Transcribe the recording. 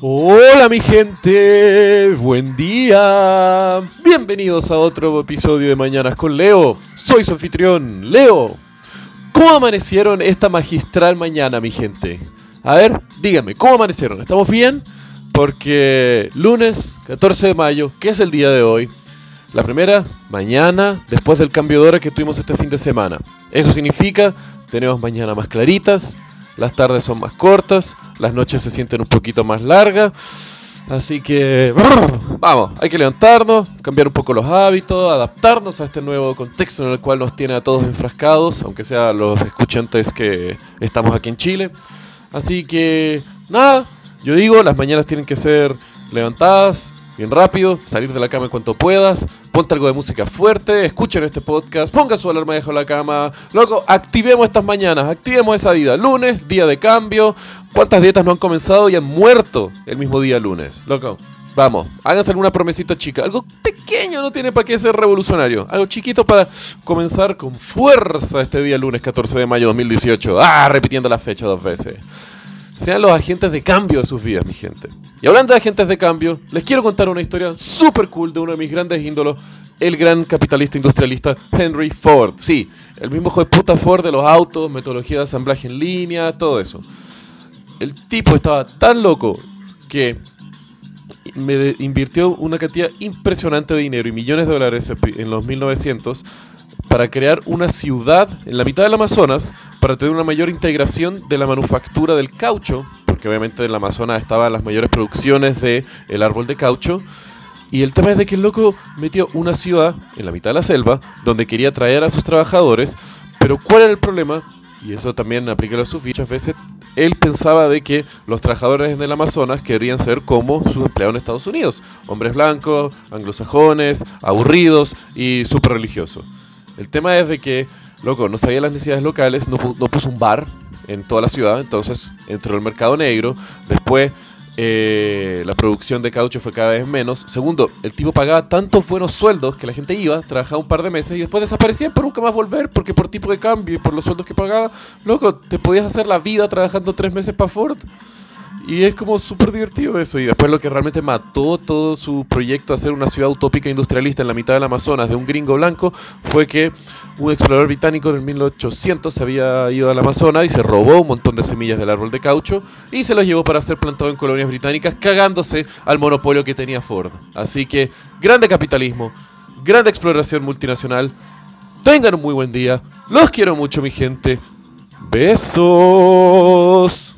Hola mi gente, buen día. Bienvenidos a otro episodio de Mañanas con Leo. Soy su anfitrión, Leo. ¿Cómo amanecieron esta magistral mañana, mi gente? A ver, díganme, ¿cómo amanecieron? ¿Estamos bien? Porque lunes 14 de mayo, que es el día de hoy, la primera, mañana, después del cambio de hora que tuvimos este fin de semana. Eso significa, tenemos mañana más claritas, las tardes son más cortas, las noches se sienten un poquito más largas. Así que vamos, hay que levantarnos, cambiar un poco los hábitos, adaptarnos a este nuevo contexto en el cual nos tiene a todos enfrascados, aunque sea los escuchantes que estamos aquí en Chile. Así que nada, yo digo, las mañanas tienen que ser levantadas, bien rápido, salir de la cama en cuanto puedas, ponte algo de música fuerte, escuchen este podcast, ponga su alarma debajo de la cama, loco, activemos estas mañanas, activemos esa vida. Lunes, día de cambio, ¿cuántas dietas no han comenzado y han muerto el mismo día lunes? Loco, vamos, háganse alguna promesita chica, algo pequeño, no tiene para qué ser revolucionario, algo chiquito para comenzar con fuerza este día lunes 14 de mayo de 2018. Ah, repitiendo la fecha dos veces sean los agentes de cambio de sus vidas, mi gente. Y hablando de agentes de cambio, les quiero contar una historia súper cool de uno de mis grandes ídolos, el gran capitalista industrialista Henry Ford. Sí, el mismo hijo de puta Ford de los autos, metodología de asamblaje en línea, todo eso. El tipo estaba tan loco que me invirtió una cantidad impresionante de dinero y millones de dólares en los 1900 para crear una ciudad en la mitad del Amazonas para tener una mayor integración de la manufactura del caucho, porque obviamente en el Amazonas estaban las mayores producciones del el árbol de caucho. Y el tema es de que el loco metió una ciudad en la mitad de la selva donde quería traer a sus trabajadores, pero ¿cuál era el problema? Y eso también aplica a sus muchas veces. Él pensaba de que los trabajadores en el Amazonas querían ser como sus empleados en Estados Unidos, hombres blancos, anglosajones, aburridos y súper religiosos. El tema es de que, loco, no sabía las necesidades locales, no, puso un bar en toda la ciudad, entonces entró el mercado negro, después eh, la producción de caucho fue cada vez menos. Segundo, el tipo pagaba tantos buenos sueldos que la gente iba, trabajaba un par de meses y después desaparecían por nunca más volver, porque por tipo de cambio y por los sueldos que pagaba, loco, te podías hacer la vida trabajando tres meses para Ford. Y es como súper divertido eso. Y después lo que realmente mató todo su proyecto a hacer una ciudad utópica industrialista en la mitad del Amazonas de un gringo blanco fue que un explorador británico en el 1800 se había ido al Amazonas y se robó un montón de semillas del árbol de caucho y se los llevó para ser plantado en colonias británicas cagándose al monopolio que tenía Ford. Así que grande capitalismo, grande exploración multinacional. Tengan un muy buen día. Los quiero mucho mi gente. Besos.